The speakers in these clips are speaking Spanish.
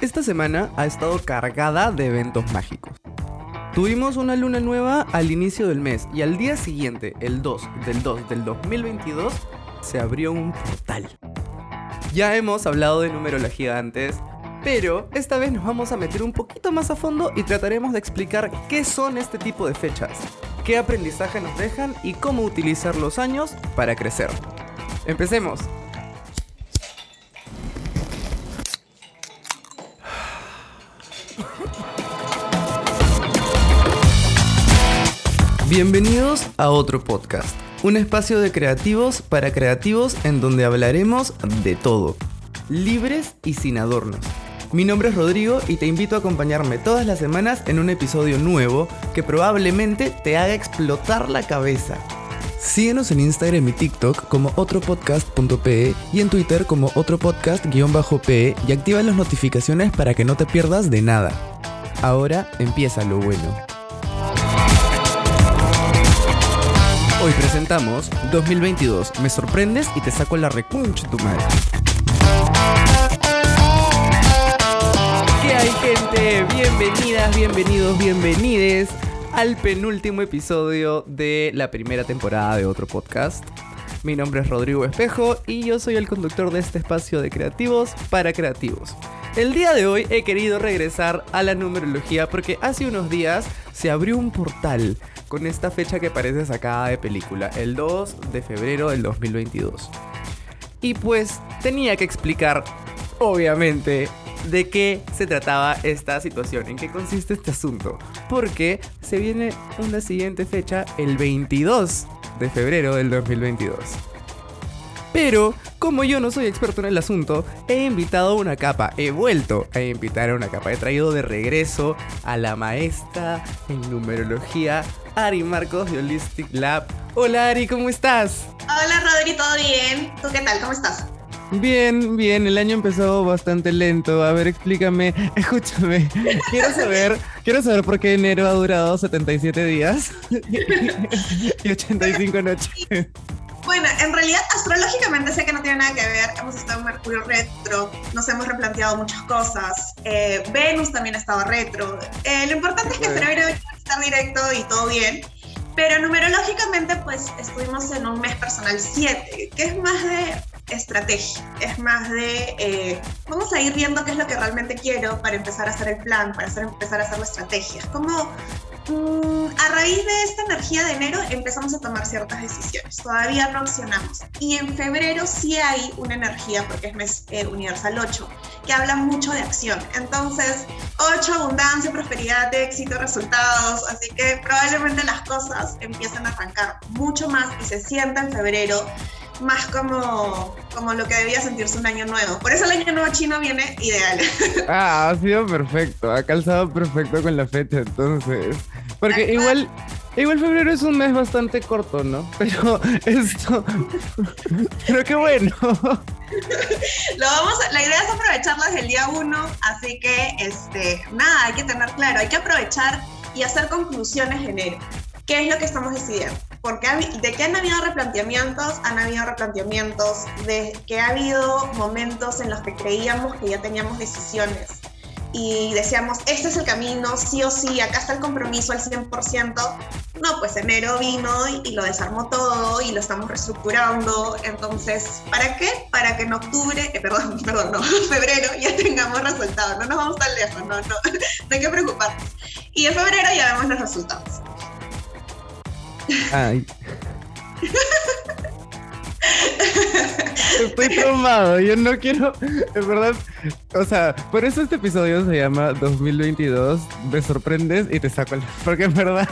Esta semana ha estado cargada de eventos mágicos. Tuvimos una luna nueva al inicio del mes y al día siguiente, el 2 del 2 del 2022, se abrió un portal. Ya hemos hablado de numerología antes, pero esta vez nos vamos a meter un poquito más a fondo y trataremos de explicar qué son este tipo de fechas, qué aprendizaje nos dejan y cómo utilizar los años para crecer. Empecemos. Bienvenidos a otro podcast, un espacio de creativos para creativos en donde hablaremos de todo, libres y sin adornos. Mi nombre es Rodrigo y te invito a acompañarme todas las semanas en un episodio nuevo que probablemente te haga explotar la cabeza. Síguenos en Instagram y TikTok como otropodcast.pe y en Twitter como otropodcast-pe y activa las notificaciones para que no te pierdas de nada. Ahora empieza lo bueno. Hoy presentamos 2022. Me sorprendes y te saco la recuncha tu madre. ¿Qué hay gente? Bienvenidas, bienvenidos, bienvenides al penúltimo episodio de la primera temporada de otro podcast. Mi nombre es Rodrigo Espejo y yo soy el conductor de este espacio de creativos para creativos. El día de hoy he querido regresar a la numerología porque hace unos días se abrió un portal con esta fecha que parece sacada de película, el 2 de febrero del 2022. Y pues tenía que explicar, obviamente, de qué se trataba esta situación, en qué consiste este asunto. Porque se viene una siguiente fecha, el 22 de febrero del 2022. Pero, como yo no soy experto en el asunto, he invitado a una capa, he vuelto a invitar a una capa, he traído de regreso a la maestra en numerología, Ari Marcos de Holistic Lab. Hola Ari, ¿cómo estás? Hola Rodri, ¿todo bien? ¿Tú qué tal? ¿Cómo estás? Bien, bien, el año empezó bastante lento. A ver, explícame, escúchame. Quiero saber, quiero saber por qué enero ha durado 77 días y 85 noches. Bueno, en realidad astrológicamente sé que no tiene nada que ver. Hemos estado en Mercurio retro, nos hemos replanteado muchas cosas. Eh, Venus también estaba retro. Eh, lo importante es que febrero está directo y todo bien. Pero numerológicamente, pues estuvimos en un mes personal 7, que es más de estrategia, es más de eh, vamos a ir viendo qué es lo que realmente quiero para empezar a hacer el plan, para empezar a hacer la estrategia. Es como Mm, a raíz de esta energía de enero empezamos a tomar ciertas decisiones. Todavía no accionamos. Y en febrero sí hay una energía, porque es mes eh, universal 8, que habla mucho de acción. Entonces, 8, abundancia, prosperidad, éxito, resultados. Así que probablemente las cosas empiezan a arrancar mucho más y se sienta en febrero más como, como lo que debía sentirse un año nuevo. Por eso el año nuevo chino viene ideal. Ah, ha sido perfecto, ha calzado perfecto con la fecha, entonces. Porque igual, igual febrero es un mes bastante corto, ¿no? Pero esto, pero qué bueno. Lo vamos la idea es aprovecharlo desde el día uno, así que, este, nada, hay que tener claro, hay que aprovechar y hacer conclusiones en enero. ¿Qué es lo que estamos decidiendo? Porque de que han habido replanteamientos, han habido replanteamientos, de que ha habido momentos en los que creíamos que ya teníamos decisiones y decíamos, este es el camino, sí o sí, acá está el compromiso al 100%. No, pues enero vino y, lo desarmó todo y lo estamos reestructurando. Entonces, ¿para qué? Para que en octubre, eh, perdón, perdón, no, febrero ya tengamos resultados. No nos vamos tan lejos, no, no, no hay que preocuparnos. Y en febrero ya vemos los resultados. Ay. Estoy traumado, yo no quiero, es verdad, o sea, por eso este episodio se llama 2022, me sorprendes y te saco el... porque en verdad...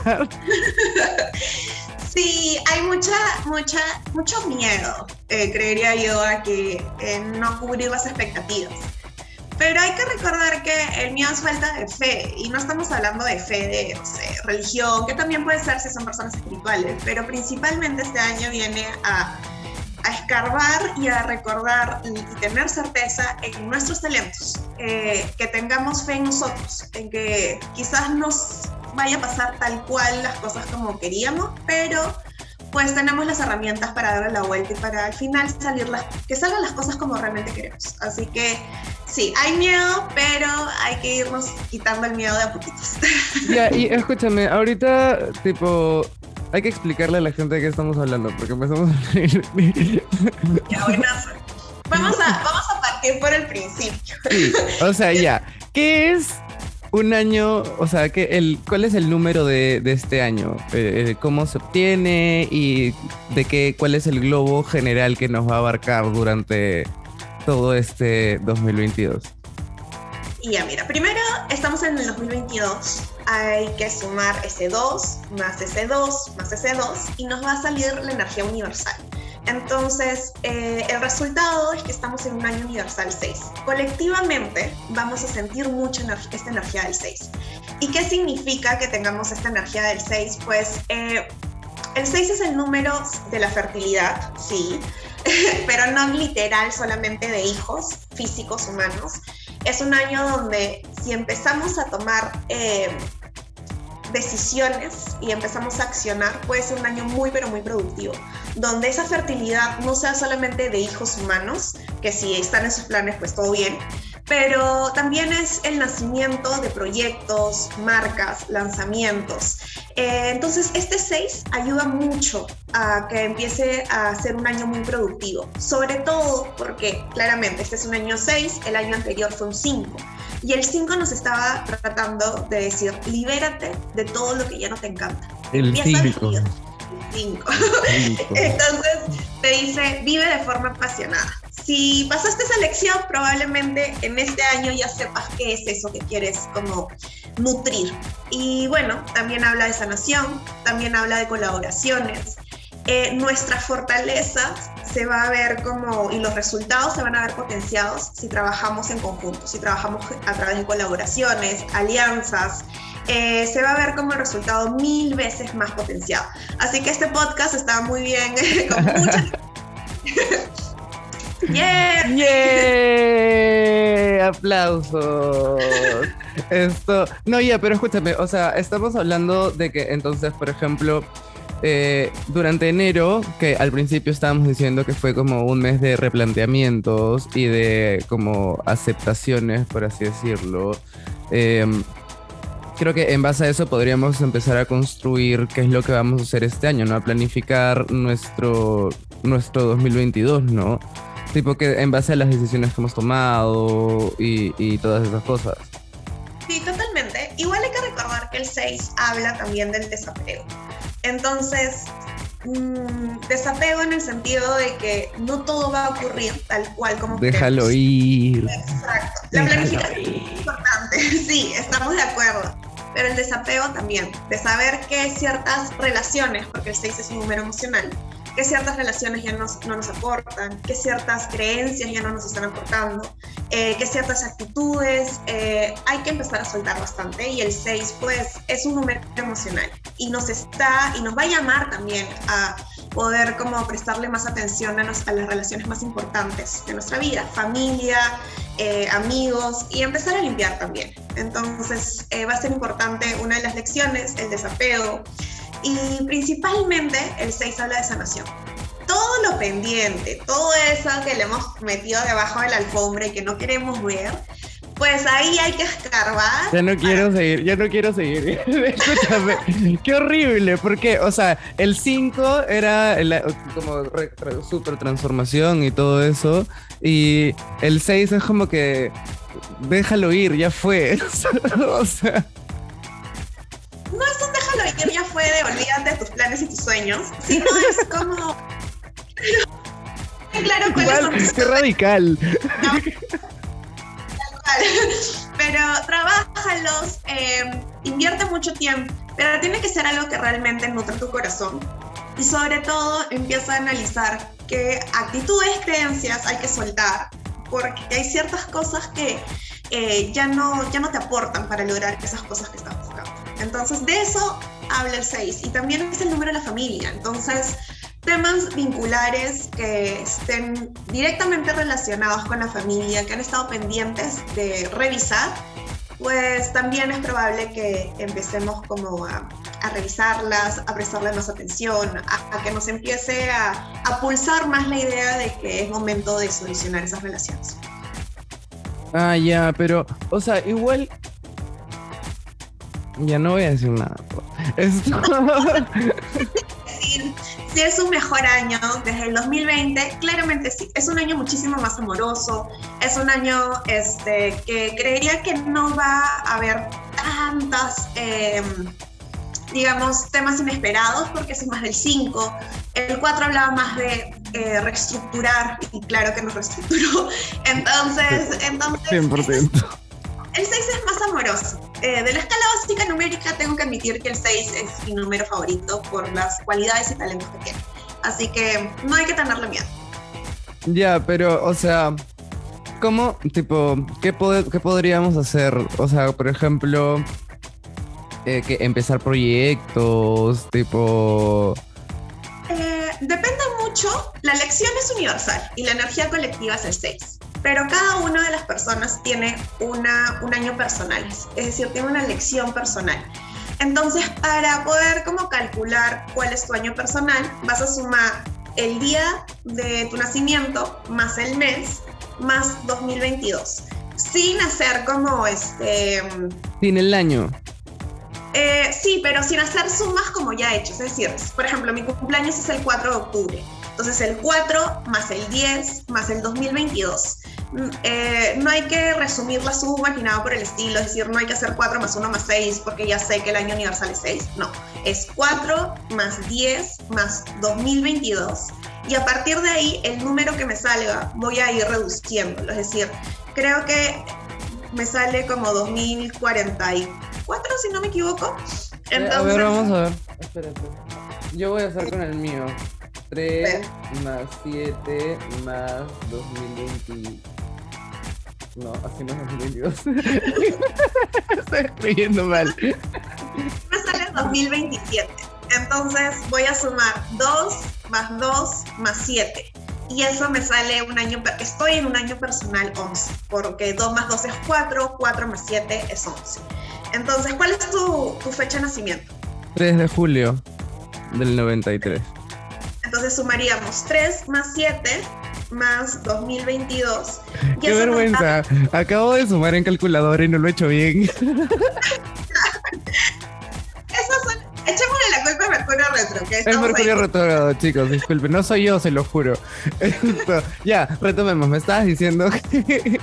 Sí, hay mucha, mucha, mucho miedo, eh, creería yo, a que eh, no cubrir las expectativas. Pero hay que recordar que el miedo es falta de fe, y no estamos hablando de fe de no sé, religión, que también puede ser si son personas espirituales, pero principalmente este año viene a, a escarbar y a recordar y, tener certeza en nuestros talentos, eh, que tengamos fe en nosotros, en que quizás nos vaya a pasar tal cual las cosas como queríamos, pero pues tenemos las herramientas para darle la vuelta y para al final salir las, que salgan las cosas como realmente queremos. Así que Sí, hay miedo, pero hay que irnos quitando el miedo de a poquitos. Ya, y escúchame, ahorita, tipo, hay que explicarle a la gente de qué estamos hablando, porque empezamos a reír. Ya, buenazo. Vamos a, vamos a partir por el principio. Sí, o sea, ya. ¿Qué es un año, o sea, ¿qué, el, ¿cuál es el número de, de este año? Eh, eh, ¿Cómo se obtiene y de qué, cuál es el globo general que nos va a abarcar durante todo este 2022? Y ya, mira, primero estamos en el 2022, hay que sumar ese 2 más ese 2 más ese 2 y nos va a salir la energía universal. Entonces, eh, el resultado es que estamos en un año universal 6. Colectivamente vamos a sentir energía, esta energía del 6. ¿Y qué significa que tengamos esta energía del 6? Pues eh, el 6 es el número de la fertilidad, sí, pero no literal solamente de hijos físicos humanos. Es un año donde si empezamos a tomar eh, decisiones y empezamos a accionar, puede ser un año muy, pero muy productivo, donde esa fertilidad no sea solamente de hijos humanos, que si están en sus planes, pues todo bien, pero también es el nacimiento de proyectos, marcas, lanzamientos. Eh, entonces, este 6 ayuda mucho a que empiece a ser un año muy productivo, sobre todo porque claramente este es un año 6, el año anterior fue un 5. Y el 5 nos estaba tratando de decir, libérate de todo lo que ya no te encanta. El 5. El 5. Entonces te dice, vive de forma apasionada. Si pasaste esa lección, probablemente en este año ya sepas qué es eso que quieres como nutrir. Y bueno, también habla de sanación, también habla de colaboraciones. Eh, nuestra fortaleza se va a ver como, y los resultados se van a ver potenciados si trabajamos en conjunto, si trabajamos a través de colaboraciones, alianzas, eh, se va a ver como el resultado mil veces más potenciado. Así que este podcast está muy bien, con. ¡Yeah! ¡Yeah! ¡Aplausos! Esto. No, ya, pero escúchame, o sea, estamos hablando de que entonces, por ejemplo, eh, durante enero, que al principio estábamos diciendo que fue como un mes de replanteamientos y de como aceptaciones, por así decirlo, em, creo que en base a eso podríamos empezar a construir qué es lo que vamos a hacer este año, ¿no? A planificar nuestro, nuestro 2022, ¿no? Tipo que en base a las decisiones que hemos tomado y, y todas esas cosas. Sí, totalmente. Igual hay que recordar que el 6 habla también del desapego. Entonces, mm, desapego en el sentido de que no todo va a ocurrir tal cual como Déjalo ir. Exacto. La planificación es importante, sí, estamos de acuerdo. Pero el desapego también, de saber que ciertas relaciones, porque el 6 es un número emocional, que ciertas relaciones ya no nos aportan, que ciertas creencias ya no nos están aportando, eh, que ciertas actitudes eh, hay que empezar a soltar bastante y el 6 pues es un número emocional y nos está y nos va a llamar también a poder como prestarle más atención a, a las relaciones más importantes de nuestra vida, familia, eh, amigos y empezar a limpiar también. Entonces va a ser importante una de las lecciones, el desapego, y principalmente el 6 habla de sanación. Todo lo pendiente, todo eso que le hemos metido debajo de la alfombra y que no queremos ver, pues ahí hay que escarbar. Ya no quiero seguir, ya no quiero seguir. Escúchame, qué horrible, porque, o sea, el 5 era como super transformación y todo eso, y el 6 es como que déjalo ir, ya fue. o sea. No es un ya fue de olvídate de tus planes y tus sueños, sino es como. claro cuáles son Qué radical. Pero trabájalos, eh, invierte mucho tiempo, pero tiene que ser algo que realmente nutre tu corazón. Y sobre todo empieza a analizar qué actitudes, creencias hay que soltar, porque hay ciertas cosas que eh, ya, no, ya no te aportan para lograr esas cosas que estás buscando. Entonces, de eso habla el 6 y también es el número de la familia. Entonces, temas vinculares que estén directamente relacionados con la familia, que han estado pendientes de revisar, pues también es probable que empecemos como a, revisarlas, a prestarle más atención, a, que nos empiece a, pulsar más la idea de que es momento de solucionar esas relaciones. Ah, ya, pero, o sea, igual. Ya no voy a decir nada. Esto. si es un mejor año desde el 2020, claramente sí. Es un año muchísimo más amoroso. Es un año este, que creería que no va a haber tantas. Em, digamos, temas inesperados, porque es más del 5. El 4 hablaba más de eh, reestructurar, y claro que nos reestructuró. Entonces, entonces 100%. El 6 es más amoroso. Eh, de la escala básica numérica, tengo que admitir que el 6 es mi número favorito por las cualidades y talentos que tiene. Así que no hay que tenerle miedo. Ya, pero, o sea, ¿cómo, tipo, qué, qué podríamos hacer? O sea, por ejemplo, eh, que empezar proyectos, tipo... Eh, depende mucho, la lección es universal y la energía colectiva es el 6, pero cada una de las personas tiene una, un año personal, es decir, tiene una lección personal. Entonces, para poder como calcular cuál es tu año personal, vas a sumar el día de tu nacimiento más el mes más 2022, sin hacer como este... Sin el año. Eh, sí, pero sin hacer sumas como ya he hecho. Es decir, por ejemplo, mi cumpleaños es el 4 de octubre. Entonces el 4 más el 10 más el 2022. Eh, no hay que resumir la suma ni nada por el estilo, es decir, no hay que hacer 4 más 1 más 6 porque ya sé que el año universal es 6. No, es 4 más 10 más 2022. Y a partir de ahí, el número que me salga, voy a ir reduciéndolo. Es decir, creo que me sale como 2044 4, si no me equivoco. Entonces... A ver, vamos a ver. Espérate. Yo voy a hacer con el mío. 3 más 7 más 2020. No, así no es 2022. Estoy escribiendo mal. Me sale 2027. Entonces voy a sumar 2 más 2 más 7. Y eso me sale un año, estoy en un año personal 11, porque 2 más 2 es 4, 4 más 7 es 11. Entonces, ¿cuál es tu, fecha de nacimiento? 3 de julio del 93. Entonces sumaríamos 3 más 7 más 2022. Qué vergüenza. Acabo de sumar en calculadora y no lo he hecho bien. Son... Echémosle la culpa a Mercurio Retro. Que es Mercurio Retro, chicos, disculpen. No soy yo, se lo juro. ya, retomemos. Me estabas diciendo que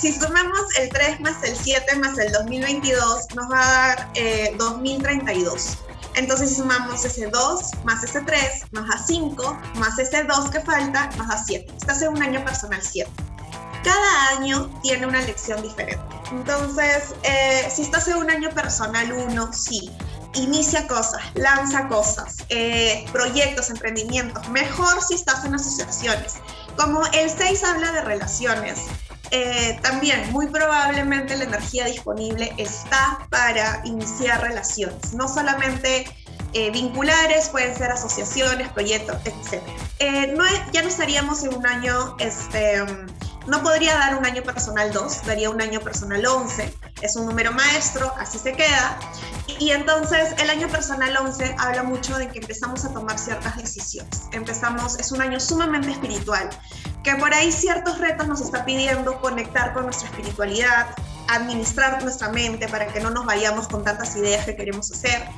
si sumamos el 3 más el 7 más el 2022, nos va a dar 2032. Entonces, sumamos ese 2 más ese 3, nos da 5, más ese 2 que falta, nos da 7. Este hace un año personal 7. Cada año tiene una lección diferente. Entonces, eh, si estás en un año personal 1, sí, inicia cosas, lanza cosas, eh, proyectos, emprendimientos. Mejor si estás en asociaciones. Como el 6 habla de relaciones, eh, también muy probablemente la energía disponible está para iniciar relaciones, no solamente eh, vinculares, pueden ser asociaciones, proyectos, etc. Eh, no, ya no estaríamos en un año, este, no podría dar un año personal 2, daría un año personal 11, es un número maestro, así se queda. Y entonces el año personal 11 habla mucho de que empezamos a tomar ciertas decisiones. Empezamos, es un año sumamente espiritual que por ahí ciertos retos nos está pidiendo conectar con nuestra espiritualidad, administrar nuestra mente para que no nos vayamos con tantas ideas que queremos hacer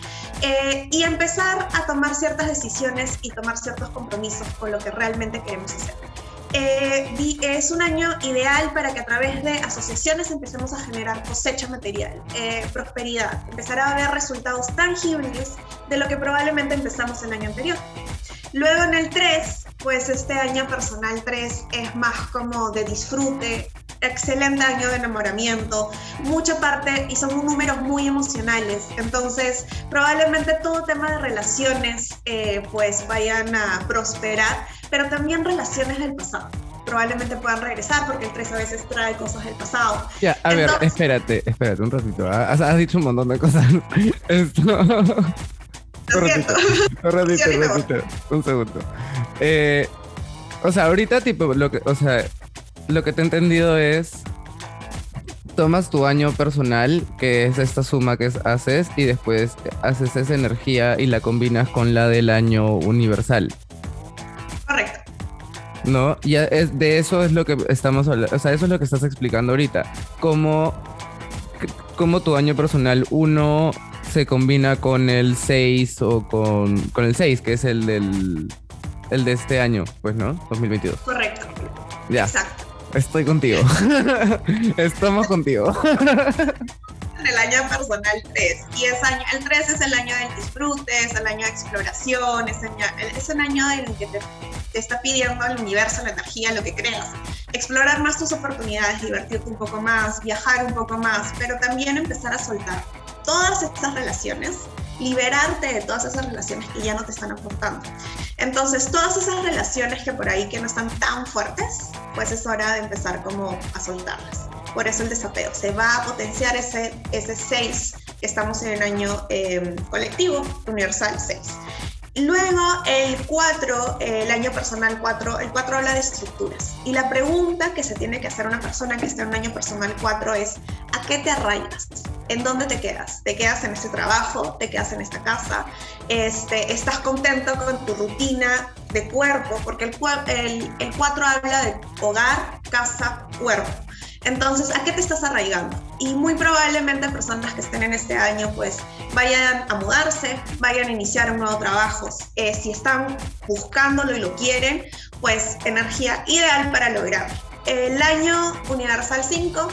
eh, y empezar a tomar ciertas decisiones y tomar ciertos compromisos con lo que realmente queremos hacer. Eh, es un año ideal para que a través de asociaciones empecemos a generar cosecha material, eh, prosperidad, empezar a ver resultados tangibles de lo que probablemente empezamos el año anterior. Luego en el 3, pues este año personal 3 es más como de disfrute, excelente año de enamoramiento, mucha parte y son números muy emocionales. Entonces, probablemente todo tema de relaciones eh, pues vayan a prosperar, pero también relaciones del pasado. Probablemente puedan regresar porque el 3 a veces trae cosas del pasado. Ya, a ver, espérate, espérate un ratito. ¿ah? Has, has, dicho un montón de cosas. Esto. Un ratito, un ratito, un segundo. Eh, o sea, ahorita, tipo, lo que, o sea, lo que te he entendido es. Tomas tu año personal, que es esta suma que haces, y después haces esa energía y la combinas con la del año universal. Correcto. ¿no? Y es, de eso es lo que estamos hablando, o sea, eso es lo que estás explicando ahorita. Cómo, cómo tu año personal 1 se combina con el 6 o con, con el 6, que es el del el de este año, pues, ¿no? 2022. Correcto. Ya. Exacto. Estoy contigo. Estamos contigo. el año personal 3. Y es año, el 3 es el año del disfrute, es el año de exploración, es, es un año en el que te, te, está pidiendo el universo, la energía, lo que creas. Explorar más tus oportunidades, divertirte un poco más, viajar un poco más, pero también empezar a soltar todas estas relaciones liberarte de todas esas relaciones que ya no te están aportando. Entonces, todas esas relaciones que por ahí que no están tan fuertes, pues es hora de empezar como a soltarlas. Por eso el desapego. Se va a potenciar ese, ese 6 que estamos en el año eh, colectivo, universal 6. Luego el 4, el año personal 4, el 4 habla de estructuras. Y la pregunta que se tiene que hacer una persona que esté en un año personal 4 es, ¿a qué te arraigas? ¿En dónde te quedas? ¿Te quedas en ese trabajo? ¿Te quedas en esta casa? Este, ¿Estás contento con tu rutina de cuerpo? Porque el, el, el 4 habla de hogar, casa, cuerpo. Entonces, ¿a qué te estás arraigando? Y muy probablemente personas que estén en este año, pues vayan a mudarse, vayan a iniciar un nuevo trabajo. Eh, si están buscándolo y lo quieren, pues energía ideal para lograr. El año Universal 5,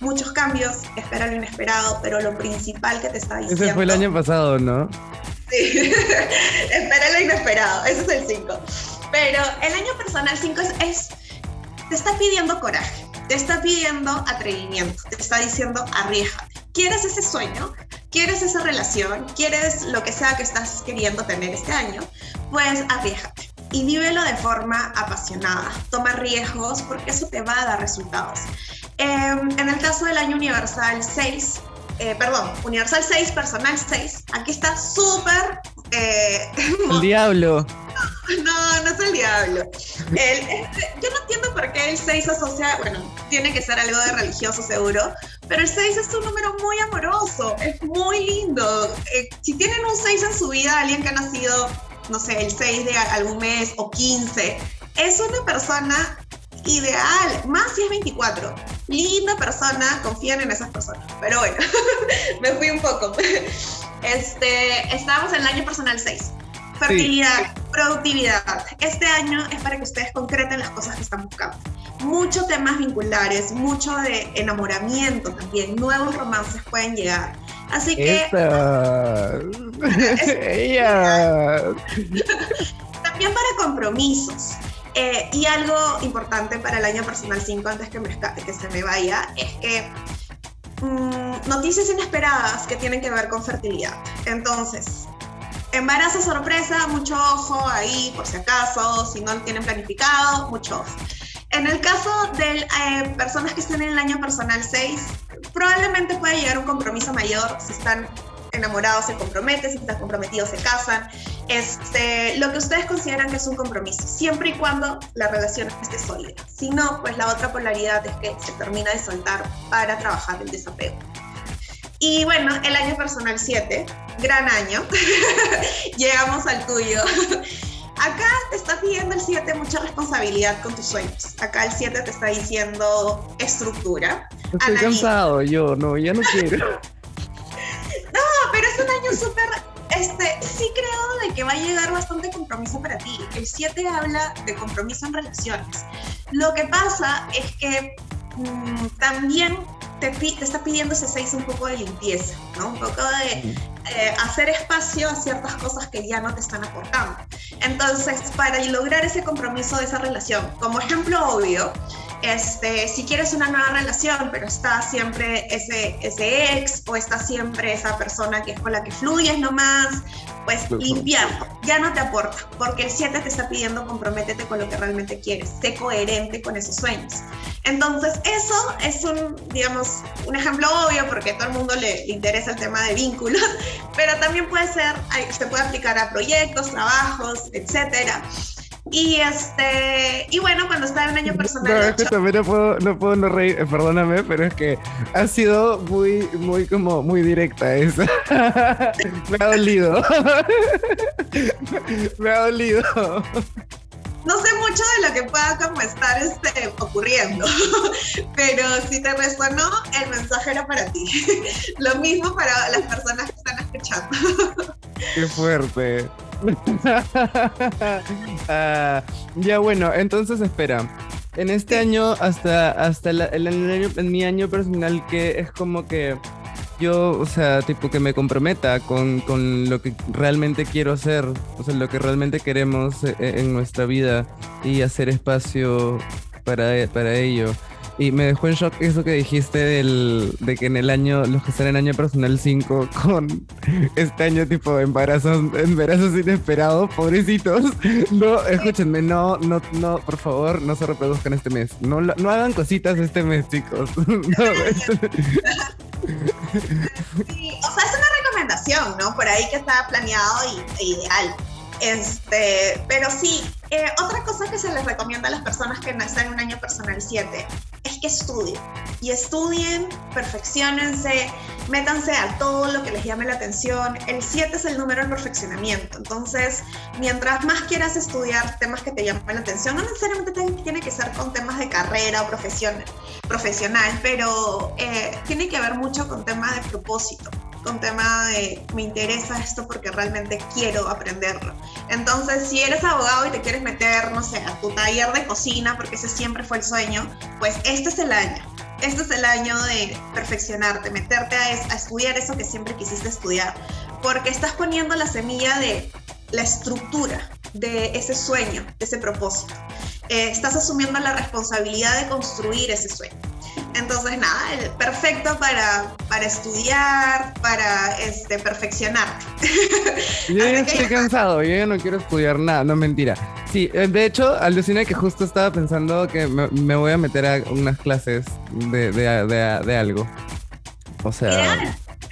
muchos cambios, espera lo inesperado, pero lo principal que te está diciendo... Ese fue el año pasado, ¿no? Sí, espera lo inesperado, ese es el 5. Pero el año personal 5 es, te está pidiendo coraje te está pidiendo atrevimiento, te está diciendo arriesgate. ¿Quieres ese sueño? ¿Quieres esa relación? ¿Quieres lo que sea que estás queriendo tener este año? Pues arriesgate y vívelo de forma apasionada. Toma riesgos porque eso te va a dar resultados. Em, en el caso del año universal 6, eh, perdón, universal 6, personal 6, aquí está súper... Eh, el diablo. No, no es el diablo. Este, yo no entiendo por qué el 6 asocia, bueno, tiene que ser algo de religioso seguro, pero el 6 es un número muy amoroso, es muy lindo. Eh, si tienen un 6 en su vida, alguien que ha nacido, no sé, el 6 de algún mes o 15, es una persona ideal, más si es 24. Linda persona, confían en esas personas. Pero bueno, me fui un poco. Este, estamos en el año personal 6 fertilidad, productividad. Este año es para que ustedes concreten las cosas que están buscando. Muchos temas vinculares, mucho de enamoramiento también, nuevos romances pueden llegar. Así que... también para compromisos. Eh, y algo importante para el año personal 5, antes que, me, que se me vaya, es que mm, noticias inesperadas que tienen que ver con fertilidad. Entonces, Embarazo sorpresa, mucho ojo ahí, por si acaso, si no lo tienen planificado, mucho ojo. En el caso de eh, personas que estén en el año personal 6, probablemente puede llegar un compromiso mayor si están enamorados se comprometen, si están comprometidos se casan, este, lo que ustedes consideran que es un compromiso, siempre y cuando la relación esté sólida. Si no, pues la otra polaridad es que se termina de soltar para trabajar el desapego. Y bueno, el año personal 7, gran año. Llegamos al tuyo. Acá te está pidiendo el 7 mucha responsabilidad con tus sueños. Acá el 7 te está diciendo estructura. Estoy cansado yo, no, ya no quiero. no, pero es un año súper este, sí creo de que va a llegar bastante compromiso para ti. El 7 habla de compromiso en relaciones. Lo que pasa es que mm, también te, está pidiendo ese 6 un poco de limpieza, ¿no? Un poco de eh, hacer espacio a ciertas cosas que ya no te están aportando. Entonces, para lograr ese compromiso de esa relación, como ejemplo obvio, este, si quieres una nueva relación, pero está siempre ese, ese ex o está siempre esa persona que es con la que fluyes nomás, pues limpiar, ya no te aporta, porque el 7 te está pidiendo comprométete con lo que realmente quieres, sé coherente con esos sueños. Entonces, eso es un, digamos, un ejemplo obvio porque a todo el mundo le, interesa el tema de vínculos, pero también puede ser, se puede aplicar a proyectos, trabajos, etcétera. Y este, y bueno, cuando estaba en un año personal. No, es que también no puedo, no puedo no reír, eh, perdóname, pero es que ha sido muy, muy como muy directa esa. Me ha dolido. Me ha dolido. No sé mucho de lo que pueda como estar este, ocurriendo, pero si te resonó, el mensaje era para ti. Lo mismo para las personas que están escuchando. Qué fuerte. Ah, ya bueno, entonces espera. En este año, hasta, hasta el, año, en mi año personal, que es como que yo, o sea, tipo que me comprometa con, con, lo que realmente quiero hacer, o sea, lo que realmente queremos eh, en nuestra vida y hacer espacio para, para ello. Y me dejó en shock eso que dijiste del, de que en el año, los que están en año personal 5 con este año tipo embarazos, embarazos inesperados, pobrecitos. No, escúchenme, no, no, no, por favor, no se reproduzcan este mes. No, no hagan cositas este mes, chicos. Sí, o sea, es una recomendación, ¿no? Por ahí que está planeado y, e ideal. Este, pero sí, eh, otra cosa que se les recomienda a las personas que nacen en un año personal 7 es que estudien. Y estudien, perfeccionense, métanse a todo lo que les llame la atención. El 7 es el número del perfeccionamiento. Entonces, mientras más quieras estudiar temas que te llamen la atención, no necesariamente tiene que ser con temas de carrera o profesión, profesional, pero eh, tiene que ver mucho con temas de propósito con tema de me interesa esto porque realmente quiero aprenderlo. Entonces, si eres abogado y te quieres meter, no sé, a tu taller de cocina, porque ese siempre fue el sueño, pues este es el año. Este es el año de perfeccionarte, meterte a, estudiar eso que siempre quisiste estudiar, porque estás poniendo la semilla de la estructura de ese sueño, de ese propósito. Eh, estás asumiendo la responsabilidad de construir ese sueño. Entonces, nada, perfecto para, para estudiar, para este, perfeccionarte. Yo ya estoy cansado, yo ya no quiero estudiar nada, no mentira. Sí, eh, de hecho, alucina que justo estaba pensando que me, voy a meter a unas clases de, de, de, algo. O sea...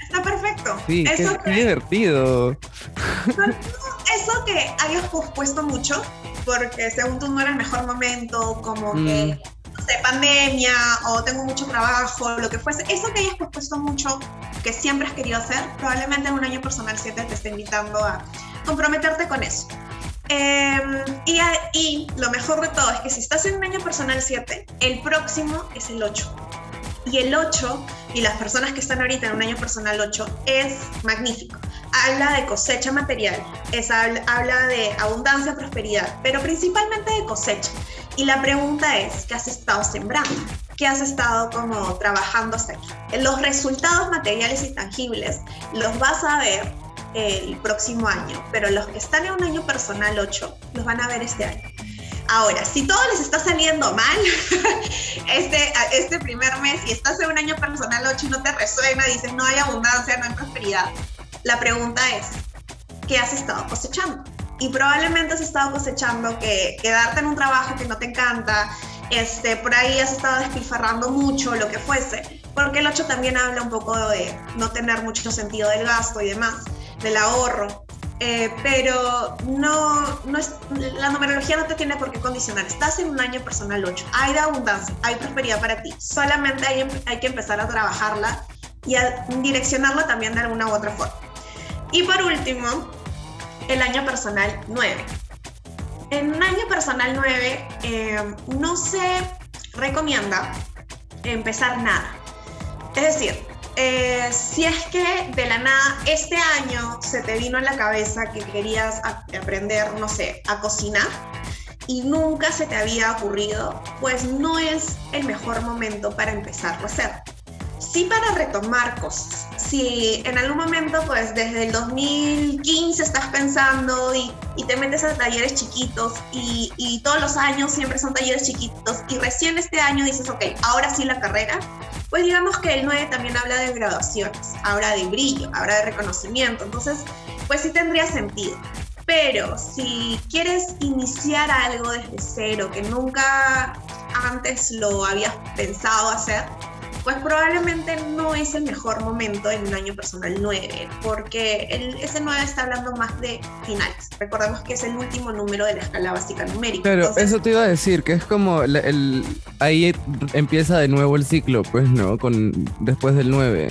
está perfecto. Sí, Eso qué, divertido. Eso que hayas pospuesto mucho, porque según tú no era el mejor momento, como que de pandemia o tengo mucho trabajo, lo que fuese, eso que hayas propuesto mucho, que siempre has querido hacer, probablemente en un año personal 7 te esté invitando a comprometerte con eso. Em, y, y lo mejor de todo es que si estás en un año personal 7, el próximo es el 8. Y el 8, y las personas que están ahorita en un año personal 8, es magnífico. Habla de cosecha material, es, habla de abundancia, prosperidad, pero principalmente de cosecha. Y la pregunta es, ¿qué has estado sembrando? ¿Qué has estado como trabajando hasta aquí? Los resultados materiales y tangibles los vas a ver el próximo año, pero los que están en un año personal 8 los van a ver este año. Ahora, si todo les está saliendo mal este, este primer mes y estás en un año personal 8 y no te resuena, dices no hay abundancia, no hay prosperidad, la pregunta es, ¿qué has estado cosechando? Y probablemente has estado cosechando que quedarte en un trabajo que no te encanta, este, por ahí has estado despilfarrando mucho, lo que fuese, porque el 8 también habla un poco de no tener mucho sentido del gasto y demás, del ahorro. Eh, pero no, no es, la numerología no te tiene por qué condicionar. Estás en un año personal 8. Hay de abundancia, hay prosperidad para ti. Solamente hay, hay que empezar a trabajarla y a direccionarla también de alguna u otra forma. Y por último, el año personal 9. En un año personal 9 eh, no se recomienda empezar nada. Es decir, eh, si es que de la nada este año se te vino en la cabeza que querías aprender, no sé, a cocinar y nunca se te había ocurrido, pues no es el mejor momento para empezarlo a hacer sí para retomar cosas. Si en algún momento, pues desde el 2015 estás pensando y, te metes a talleres chiquitos y, y, todos los años siempre son talleres chiquitos y recién este año dices, ok, ahora sí la carrera, pues digamos que el 9 también habla de graduaciones, habla de brillo, habla de reconocimiento, entonces pues sí tendría sentido. Pero si quieres iniciar algo desde cero que nunca antes lo habías pensado hacer, pues probablemente no es el mejor momento en un año personal 9, porque el, ese 9 está hablando más de finales. Recordemos que es el último número de la escala básica numérica. Pero eso te iba a decir, que es como el, ahí empieza de nuevo el ciclo, pues, ¿no? Con, después del 9.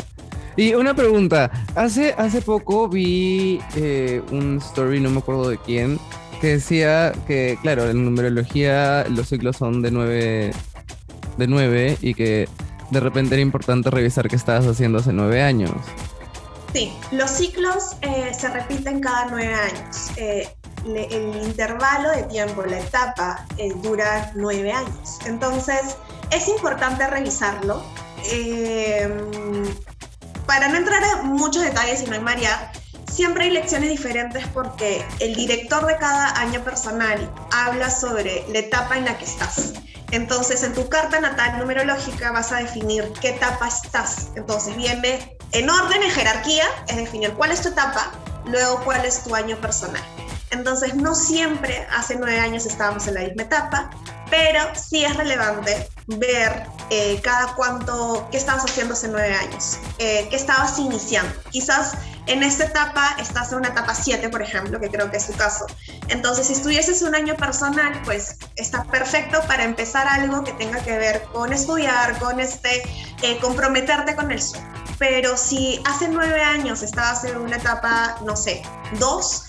Y una pregunta, hace, hace poco vi eh, un story, no me acuerdo de quién, que decía que, claro, en numerología los ciclos son de nueve, de nueve y que de repente era importante revisar qué estabas haciendo hace nueve años. Sí, los ciclos eh, se repiten cada nueve años. Eh, el intervalo de tiempo, la etapa, eh, dura nueve años. Entonces, es importante revisarlo. para no entrar a muchos detalles y no María, siempre hay lecciones diferentes porque el director de cada año personal habla sobre la etapa en la que estás. Entonces, en tu carta natal numerológica vas a definir qué etapa estás. Entonces, viene en orden, en jerarquía, es definir cuál es tu etapa, luego cuál es tu año personal. Entonces, no siempre hace nueve años estábamos en la misma etapa, pero sí es relevante ver eh, cada cuánto, qué estabas haciendo hace nueve años, eh, qué estabas iniciando. Quizás en esta etapa estás en una etapa 7, por ejemplo, que creo que es tu caso. Entonces, si estuvieses un año personal, pues está perfecto para empezar algo que tenga que ver con estudiar, con este, eh, comprometerte con el sueño. Pero si hace nueve años estabas en una etapa, no sé, 2,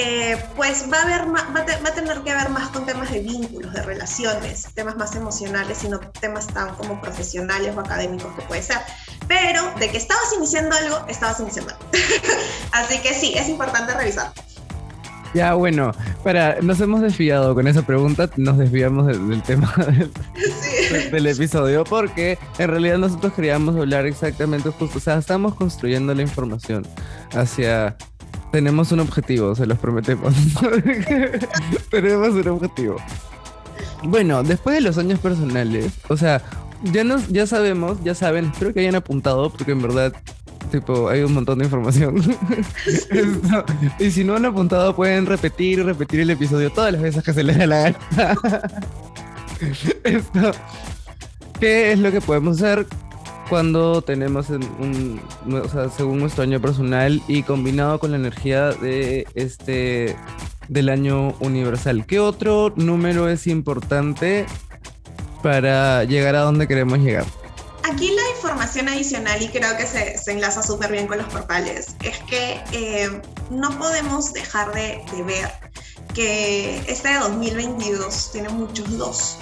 eh, pues va a, haber va, a tener que ver más con temas de vínculos, de relaciones, temas más emocionales, sino temas tan como profesionales o académicos que puede ser. Pero de que estabas iniciando algo, estabas iniciando algo. Así que sí, es importante revisar. Ya, bueno, para, nos hemos desviado con esa pregunta, nos desviamos del, tema del, episodio, porque en realidad nosotros queríamos hablar exactamente justo, o sea, estamos construyendo la información hacia tenemos un objetivo, se los prometemos. Tenemos un objetivo. Bueno, después de los años personales, o sea, ya nos, ya sabemos, ya saben, espero que hayan apuntado, porque en verdad, tipo, hay un montón de información. y si no han apuntado, pueden repetir y repetir el episodio todas las veces que se les dé la gana. Esto, ¿Qué es lo que podemos hacer? Cuando tenemos un, o sea, según nuestro año personal y combinado con la energía de este del año universal. ¿Qué otro número es importante para llegar a donde queremos llegar? Aquí la información adicional, y creo que se, se enlaza súper bien con los portales, es que eh, no podemos dejar de, de ver que este 2022 tiene muchos dos.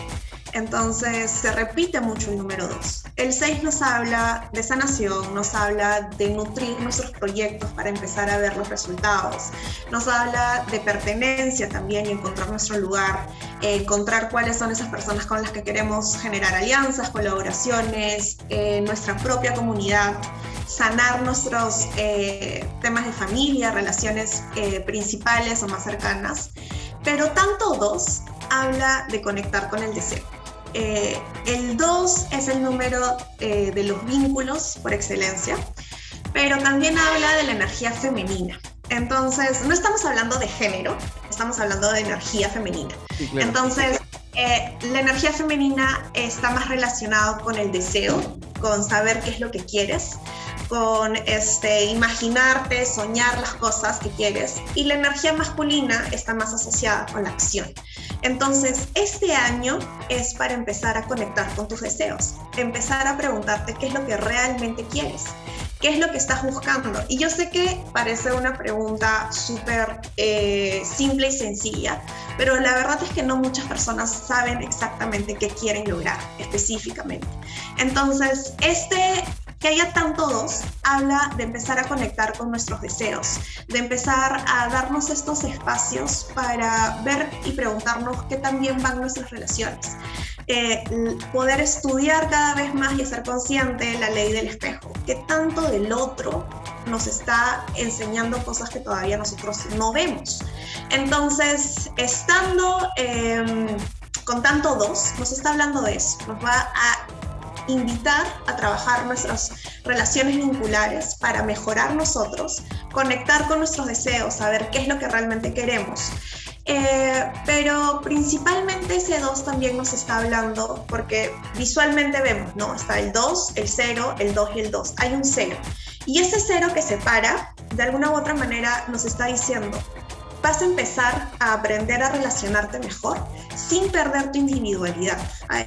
Entonces se repite mucho el número 2. El 6 nos habla de sanación, nos habla de nutrir nuestros proyectos para empezar a ver los resultados, nos habla de pertenencia también y encontrar nuestro lugar, eh, encontrar cuáles son esas personas con las que queremos generar alianzas, colaboraciones, eh, nuestra propia comunidad, sanar nuestros eh, temas de familia, relaciones principales o más cercanas. Pero tanto 2 habla de conectar con el deseo. Eh, el 2 es el número eh, de los vínculos por excelencia, pero también habla de la energía femenina. Entonces, no estamos hablando de género, estamos hablando de energía femenina. Entonces, eh, la energía femenina está más relacionado con el deseo, con saber qué es lo que quieres, con este, imaginarte, soñar las cosas que quieres. Y la energía masculina está más asociada con la acción. Entonces, este año es para empezar a conectar con tus deseos, empezar a preguntarte qué es lo que realmente quieres, qué es lo que estás buscando. Y yo sé que parece una pregunta súper eh, simple y sencilla, pero la verdad es que no muchas personas saben exactamente qué quieren lograr específicamente. Entonces, este que haya tanto dos habla de empezar a conectar con nuestros deseos, de empezar a darnos estos espacios para ver y preguntarnos qué también van nuestras relaciones. Eh, poder estudiar cada vez más y ser consciente de la ley del espejo, qué tanto del otro nos está enseñando cosas que todavía nosotros no vemos. Entonces, estando em, con tanto dos, nos está hablando de eso, nos va a invitar a trabajar nuestras relaciones vinculares para mejorar nosotros, conectar con nuestros deseos, saber qué es lo que realmente queremos. Eh, pero principalmente ese 2 también nos está hablando porque visualmente vemos, ¿no? Está el 2, el 0, el 2 y el 2. Hay un 0. Y ese 0 que separa, de alguna u otra manera, nos está diciendo, vas a empezar a aprender a relacionarte mejor sin perder tu individualidad.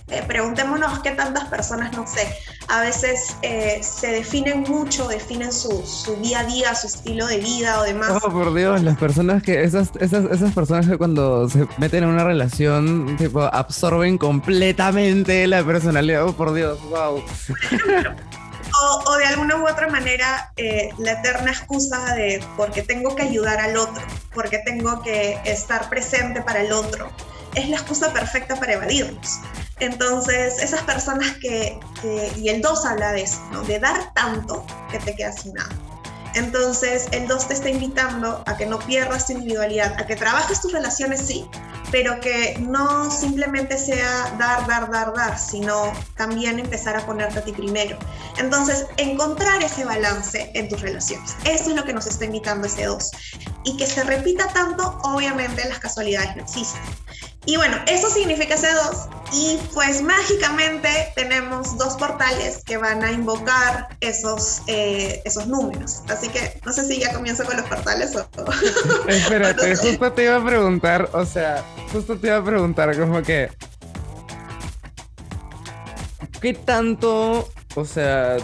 Eh, preguntémonos qué tantas personas, no sé, a veces eh, se definen mucho, definen su, su, día a día, su estilo de vida o demás. Oh, por Dios, las personas que, esas, esas, esas personas que cuando se meten en una relación, tipo, absorben completamente la personalidad. Oh, por Dios, wow. O, de alguna u otra manera eh, la eterna excusa de porque tengo que ayudar al otro, porque tengo que estar presente para el otro, es la excusa perfecta para evadirnos. Entonces, esas personas que, y el 2 habla de eso, de dar tanto que te quedas sin nada. Entonces, el 2 te está invitando a que no pierdas tu individualidad, a que trabajes tus relaciones, sí, pero que no simplemente sea dar, dar, dar, dar, sino también empezar a ponerte a ti primero. Entonces, encontrar ese balance en tus relaciones. Eso es lo que nos está invitando ese 2. Y que se repita tanto, obviamente las casualidades no existen. Y bueno, eso significa C2 y pues mágicamente tenemos dos portales que van a invocar esos, eh, esos números. Así que no sé si ya comienzo con los portales o... Espérate, justo te iba a preguntar, o sea, justo te iba a preguntar como que... ¿Qué tanto, o sea,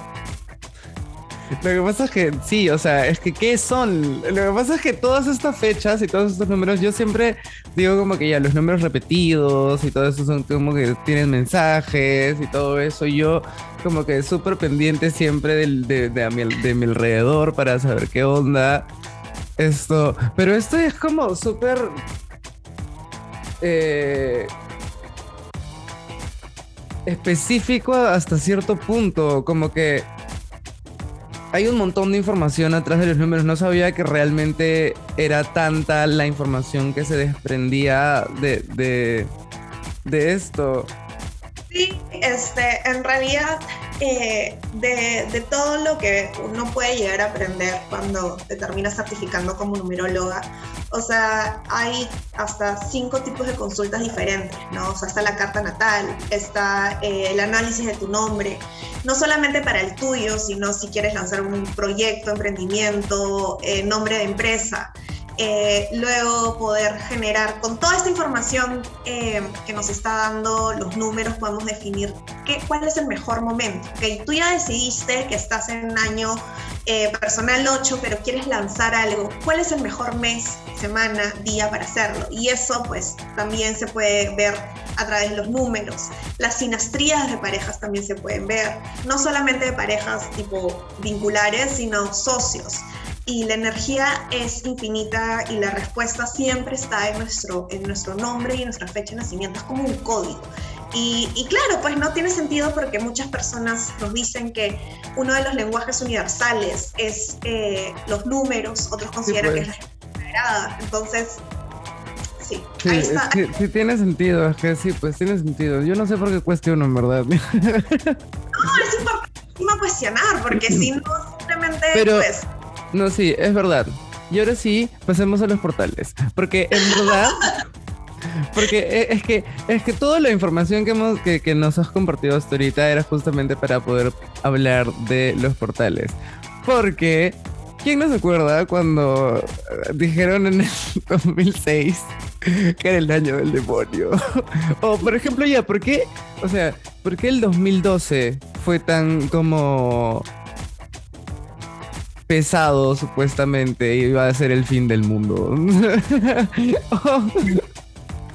lo que pasa es que sí, o sea, es que ¿qué son? Lo que pasa es que todas estas fechas y todos estos números, yo siempre digo como que ya los números repetidos y todo eso son como que tienen mensajes y todo eso. Yo como que súper pendiente siempre de, de, mi, de mi alrededor para saber qué onda. Esto, pero esto es como súper... Eh, específico hasta cierto punto, como que hay un montón de información atrás de los números. No sabía que realmente era tanta la información que se desprendía de, de, esto. Sí, este, en realidad, eh, de, de, todo lo que uno puede llegar a aprender cuando te terminas certificando como numeróloga, o sea, hay hasta cinco tipos de consultas diferentes, ¿no? O sea, está la carta natal, está eh, el análisis de tu nombre, no solamente para el tuyo, sino si quieres lanzar un proyecto, emprendimiento, eh, nombre de empresa. Eh, luego poder generar con toda esta información que nos está dando los números podemos definir qué, cuál es el mejor momento. ¿okay? Tú ya decidiste que estás en un año eh, personal 8, pero quieres lanzar algo, ¿cuál es el mejor mes, semana, día para hacerlo? Y eso pues también se puede ver a través de los números. Las sinastrías de parejas también se pueden ver, no solamente de parejas tipo vinculares, sino socios. Y la energía es infinita y la respuesta siempre está en nuestro, en nuestro nombre y en nuestra fecha de nacimiento, es como un código. Y, claro, pues no tiene sentido porque muchas personas nos dicen que uno de los lenguajes universales es eh, los números, otros consideran que es pues. la sagrada. Entonces, sí, ahí está. Sí, tiene sentido, es que sí, pues tiene sentido. Yo no sé por qué cuestiono, en verdad. no, es importante cuestionar, porque si no, simplemente, Pero, pues... No, sí, es verdad. Y ahora sí, pasemos a los portales. Porque en verdad, porque e, es que, es que toda la información que, hemos, que, que nos has compartido hasta ahorita era justamente para poder hablar de los portales. Porque, ¿quién no se acuerda cuando eh, dijeron en el 2006 que era el año del demonio? o, por ejemplo, ya, ¿por qué? O sea, ¿por qué el 2012 fue tan como pesado supuestamente iba a ser el fin del mundo.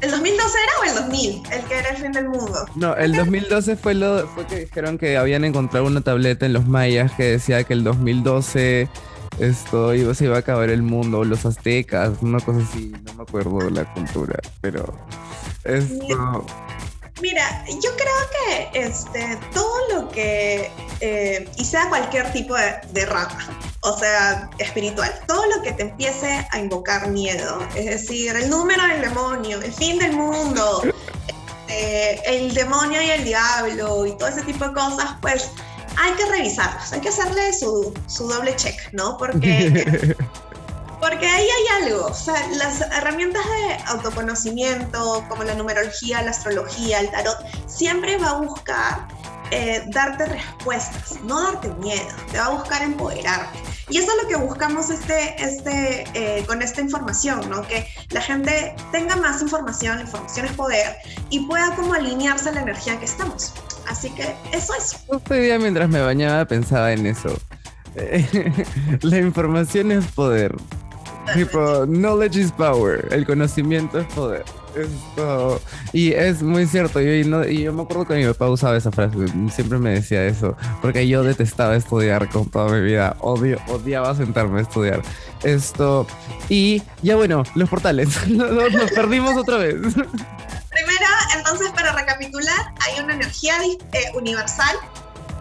¿El 2012 era o el 2000? El que era el fin del mundo. No, el 2012 fue lo fue que dijeron que habían encontrado una tableta en los mayas que decía que el 2012 esto iba, se iba a acabar el mundo, los aztecas, una cosa así, no me acuerdo de la cultura, pero esto... Mira, yo creo que este, todo lo que, eh, y sea cualquier tipo de, de rama, o sea, espiritual, todo lo que te empiece a invocar miedo, es decir, el número del demonio, el fin del mundo, este, el demonio y el diablo y todo ese tipo de cosas, pues hay que revisarlos, hay que hacerle su, su doble check, ¿no? Porque Porque ahí hay algo, o sea, las herramientas de autoconocimiento, como la numerología, la astrología, el tarot, siempre va a buscar eh, darte respuestas, no darte miedo, te va a buscar empoderarte. Y eso es lo que buscamos este, este, eh, con esta información, ¿no? que la gente tenga más información, la información es poder, y pueda como alinearse a la energía que estamos. Así que eso es. Este día mientras me bañaba pensaba en eso. la información es poder. Tipo, knowledge is power. El conocimiento es poder. Esto. Y es muy cierto. Yo, y, yo me acuerdo que mi papá usaba esa frase. Siempre me decía eso. Porque yo detestaba estudiar con toda mi vida. Odio, odiaba sentarme a estudiar. Esto. Y ya bueno, los portales. Nos, perdimos otra vez. Primero, entonces, para recapitular, hay una energía eh, universal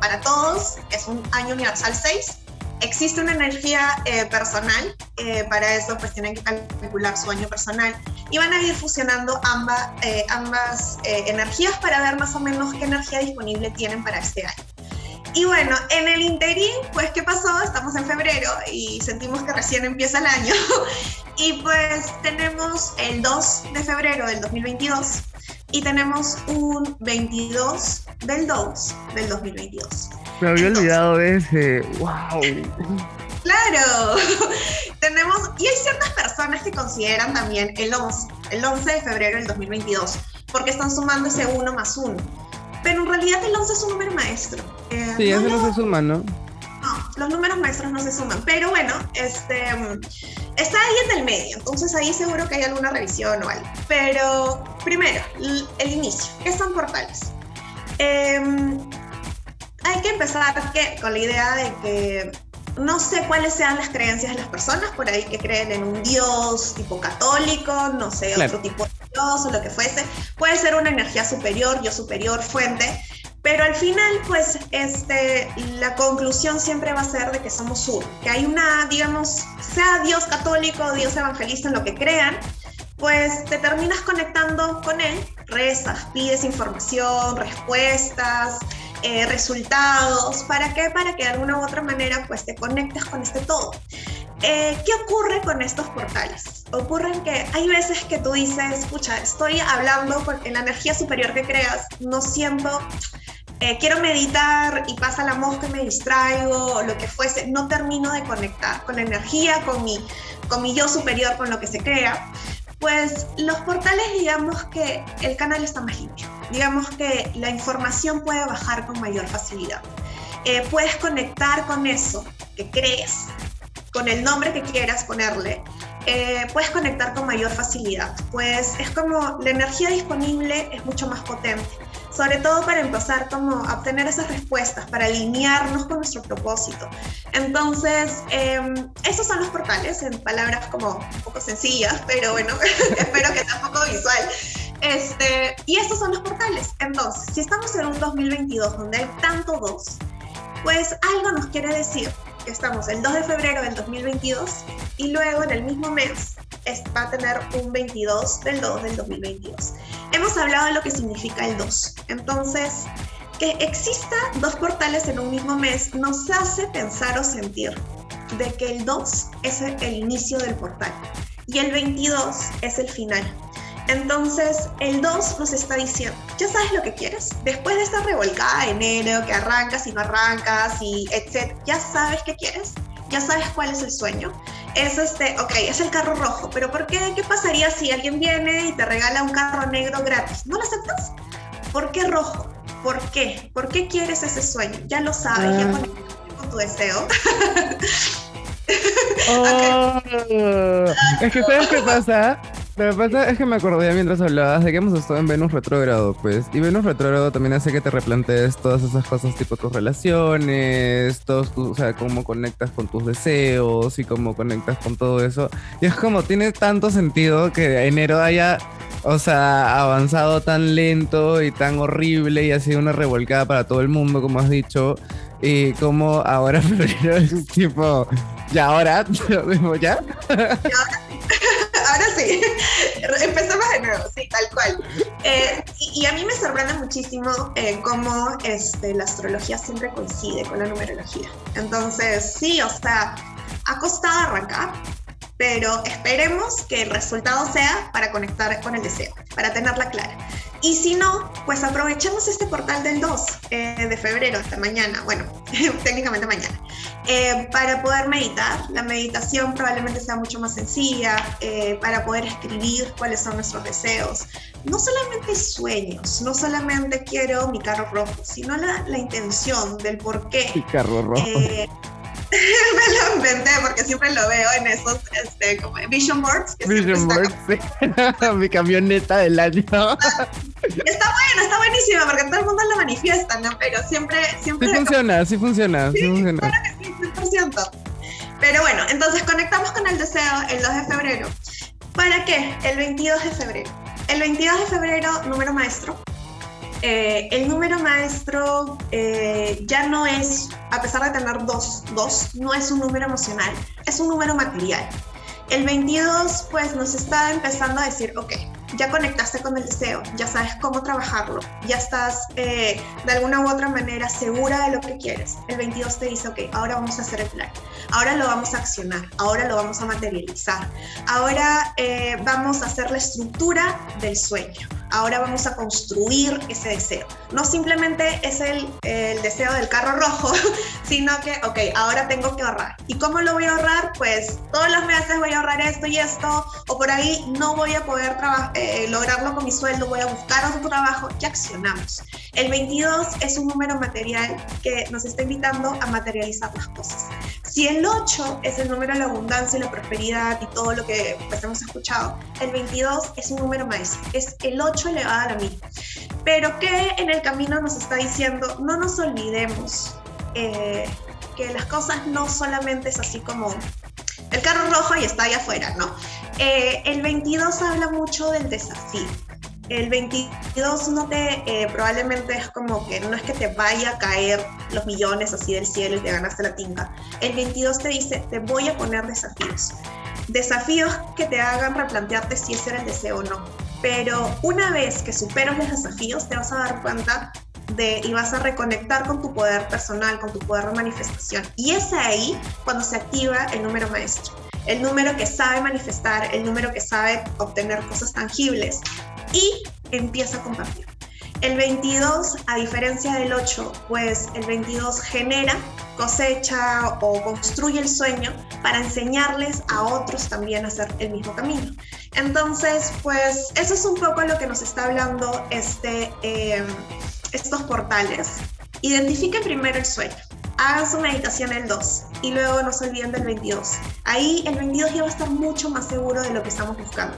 para todos. Es un año universal 6 existe una energía eh, personal, eh, para eso pues tienen que calcular su año personal y van a ir fusionando ambas, eh, ambas energías para ver más o menos qué energía disponible tienen para este año. Y bueno, en el interín, pues ¿qué pasó? Estamos en febrero y sentimos que recién empieza el año y pues tenemos el 2 de febrero del 2022 y tenemos un 22 del 2 del 2022. Me había olvidado de ese. ¡Wow! Claro, tenemos, y hay ciertas personas que consideran también el 11, el 11 de febrero del 2022, porque están sumando ese 1 más 1. Pero en realidad el 11 es un número maestro. Eh, sí, eso no se suma, ¿no? No, los números maestros no se suman. Pero bueno, este, está ahí en el medio, entonces ahí seguro que hay alguna revisión o algo. Pero primero, el inicio. ¿Qué son portales? Eh, hay que empezar con la idea de que no sé cuáles sean las creencias de las personas por ahí que creen en un dios tipo católico, no sé, otro tipo de dios o lo que fuese. Puede ser una energía superior, yo superior, fuente, pero al final, pues, este, la conclusión siempre va a ser de que somos uno, que hay una, digamos, sea Dios católico, Dios evangelista, en lo que crean, pues te terminas conectando con él, rezas, pides información, respuestas, eh, resultados. ¿Para qué? Para que de alguna u otra manera pues te conectes con este todo. Eh, ¿Qué ocurre con estos portales? Ocurren que hay veces que tú dices, escucha, estoy hablando en la energía superior que creas, no siento, eh, quiero meditar y pasa la mosca y me distraigo lo que fuese, no termino de conectar con la energía, con mi, con mi yo superior, con lo que se crea pues los portales digamos que el canal está más limpio, digamos que la información puede bajar con mayor facilidad. Eh, puedes conectar con eso que crees, con el nombre que quieras ponerle, eh, puedes conectar con mayor facilidad, pues es como la energía disponible es mucho más potente sobre todo para empezar como a obtener esas respuestas, para alinearnos con nuestro propósito. Entonces, em, esos son los portales, en palabras como un poco sencillas, pero bueno, espero que sea un poco visual. Este, y estos son los portales. Entonces, si estamos en un 2022 donde hay tanto dos, pues algo nos quiere decir que estamos el 2 de febrero del 2022 y luego en el mismo mes va a tener un 22 del 2 del 2022. Hemos hablado de lo que significa el 2. Entonces, que exista dos portales en un mismo mes nos hace pensar o sentir de que el 2 es el inicio del portal y el 22 es el final. Entonces, el 2 nos está diciendo, ya sabes lo que quieres. Después de esta revolcada de enero, que arrancas y no arrancas, y etc., ya sabes qué quieres, ya sabes cuál es el sueño es este, ok, es el carro rojo, pero ¿por qué? ¿Qué pasaría si alguien viene y te regala un carro negro gratis? ¿No lo aceptas? ¿Por qué rojo? ¿Por qué? ¿Por qué quieres ese sueño? Ya lo sabes, ya ah. con tu deseo. Oh, es que ¿sabes qué pasa? Lo que pasa es que me acordé mientras hablabas de que hemos estado en Venus retrógrado, pues. Y Venus retrógrado también hace que te replantees todas esas cosas, tipo tus relaciones, todos o sea, cómo conectas con tus deseos y cómo conectas con todo eso. Y es como, tiene tanto sentido que enero haya, o sea, avanzado tan lento y tan horrible y ha sido una revolcada para todo el mundo, como has dicho. Y como ahora febrero es tipo, ya ahora, ¿ya? ahora muchísimo eh, cómo este, la astrología siempre coincide con la numerología. Entonces, sí, o sea, ha costado arrancar, pero esperemos que el resultado sea para conectar con el deseo, para tenerla clara. Y si no, pues aprovechemos este portal del 2 eh, de febrero hasta mañana, bueno, técnicamente mañana, eh, para poder meditar. La meditación probablemente sea mucho más sencilla, eh, para poder escribir cuáles son nuestros deseos. No solamente sueños, no solamente quiero mi carro rojo, sino la, la intención del por qué. Mi carro rojo. me lo inventé porque siempre lo veo en esos este, como vision boards. vision boards, sí. Mi camioneta del año. Está bueno, está buenísimo porque todo el mundo lo manifiesta, ¿no? Pero siempre... siempre sí funciona, sí funciona, sí, funciona. Claro que sí, 100%. Pero bueno, entonces conectamos con el deseo el 2 de febrero. ¿Para qué? El 22 de febrero. El 22 de febrero, número maestro, eh, el número maestro eh, ya no es, a pesar de tener dos, dos, no es un número emocional, es un número material. El 22 pues nos está empezando a decir, ok, ya conectaste con el deseo, ya sabes cómo trabajarlo, ya estás eh, de alguna u otra manera segura de lo que quieres. El 22 te dice, ok, ahora vamos a hacer el plan, ahora lo vamos a accionar, ahora lo vamos a materializar, ahora vamos a hacer la estructura del sueño ahora vamos a construir ese deseo. No simplemente es el, el, deseo del carro rojo, sino que, ok, ahora tengo que ahorrar. ¿Y cómo lo voy a ahorrar? Pues todos los meses voy a ahorrar esto y esto, o por ahí no voy a poder eh, lograrlo con mi sueldo, voy a buscar otro trabajo, ya accionamos. El 22 es un número material que nos está invitando a materializar las cosas. Si el 8 es el número de la abundancia y la prosperidad y todo lo que pues, hemos escuchado, el 22 es un número maestro, es el 8 elevado a la mil. Pero que en el camino nos está diciendo, no nos olvidemos eh, que las cosas no solamente es así como el carro rojo y está ahí afuera, ¿no? Eh, el 22 habla mucho del desafío. El 22 no te, eh, probablemente es como que no es que te vaya a caer los millones así del cielo y te ganaste la tinta. El 22 te dice, te voy a poner desafíos. Desafíos que te hagan replantearte si ese era el deseo o no pero una vez que superas los desafíos te vas a dar cuenta de, y vas a reconectar con tu poder personal, con tu poder de manifestación. Y es ahí cuando se activa el número maestro, el número que sabe manifestar, el número que sabe obtener cosas tangibles y empieza a compartir. El 22, a diferencia del 8, pues el 22 genera, cosecha o construye el sueño para enseñarles a otros también a hacer el mismo camino. Entonces, pues eso es un poco lo que nos está hablando este, em, estos portales. Identifiquen primero el sueño. Hagan su meditación el 2 y luego no se olviden del 22. Ahí el 22 ya va a estar mucho más seguro de lo que estamos buscando.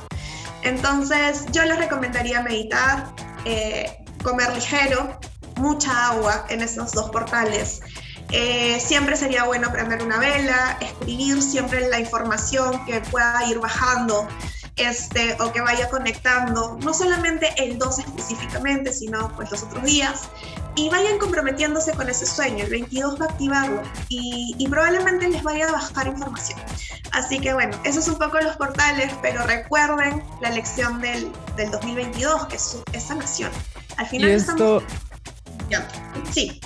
Entonces, yo les recomendaría meditar, eh, comer ligero, mucha agua en esos dos portales. Eh, siempre sería bueno prender una vela, escribir siempre la información que pueda ir bajando este, o que vaya conectando, no solamente el 2 específicamente, sino pues los otros días, y vayan comprometiéndose con ese sueño. El 22 va a activarlo y, y probablemente les vaya a bajar información. Así que bueno, esos son un poco los portales, pero recuerden la lección del, del 2022, que es, es sanación. Al final y esto... Ya, sí.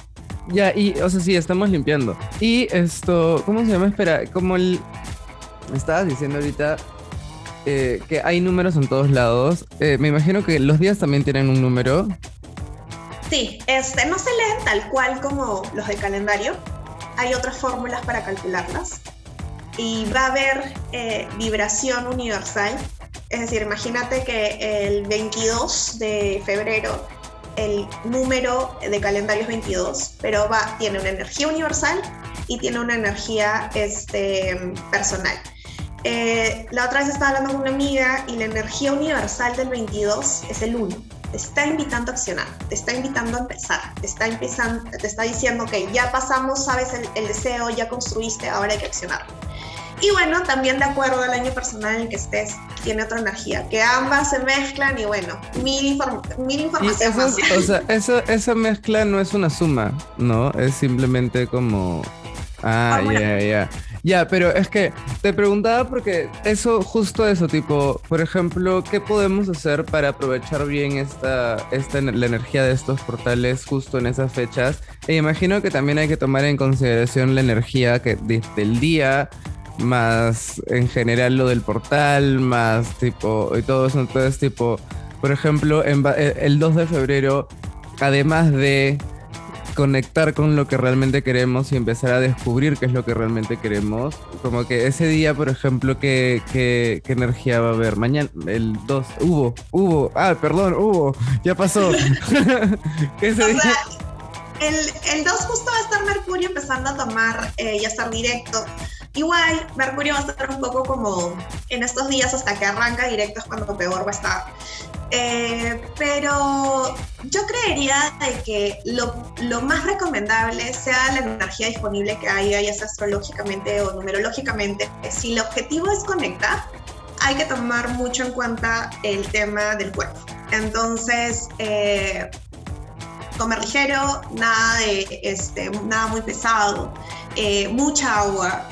Ya, y, o sea, sí, estamos limpiando. Y esto, ¿cómo se llama? Espera, como el... Me estabas diciendo ahorita eh, que hay números en todos lados. Eh, me imagino que los días también tienen un número. Sí, este, no se leen tal cual como los del calendario. Hay otras fórmulas para calcularlas. Y va a haber eh, vibración universal. Es decir, imagínate que el 22 de febrero el número de calendario es 22, pero va, tiene una energía universal y tiene una energía este, personal. Eh, la otra vez estaba hablando con una amiga y la energía universal del 22 es el 1. Te está invitando a accionar, te está invitando a empezar, te está, empezando, te está diciendo que ya pasamos, sabes el, el, deseo, ya construiste, ahora hay que accionar. Y bueno, también de acuerdo al año personal en el que estés, tiene otra energía, que ambas se mezclan y bueno, mil, inform mil información. Eso, o sea, eso, esa mezcla no es una suma, ¿no? Es simplemente como... Ah, ya, ya. Yeah. Ya, pero es que te preguntaba porque eso, justo eso, tipo, por ejemplo, ¿qué podemos hacer para aprovechar bien esta, esta la energía de estos portales justo en esas fechas? E imagino que también hay que tomar en consideración la energía que desde el día, más en general lo del portal, más tipo, y todo eso, entonces tipo por ejemplo, eh, el 2 de febrero, además de conectar con lo que realmente queremos y empezar a descubrir qué es lo que realmente queremos. Como que ese día, por ejemplo, ¿qué, qué, energía va a haber? Mañana, el 2, hubo, hubo, ah, perdón, hubo, ya pasó. ese día? el, el 2 justo va a estar Mercurio empezando a tomar eh, y a estar directo. Igual, Mercurio va a estar un poco como en estos días hasta que arranca directo es cuando peor va a estar. Eh, pero yo creería de que lo, lo, más recomendable sea la energía disponible que haya, ya sea astrológicamente o numerológicamente. Si el objetivo es conectar, hay que tomar mucho en cuenta el tema del cuerpo. Entonces, eh, comer ligero, nada, de, este, nada muy pesado, eh, mucha agua.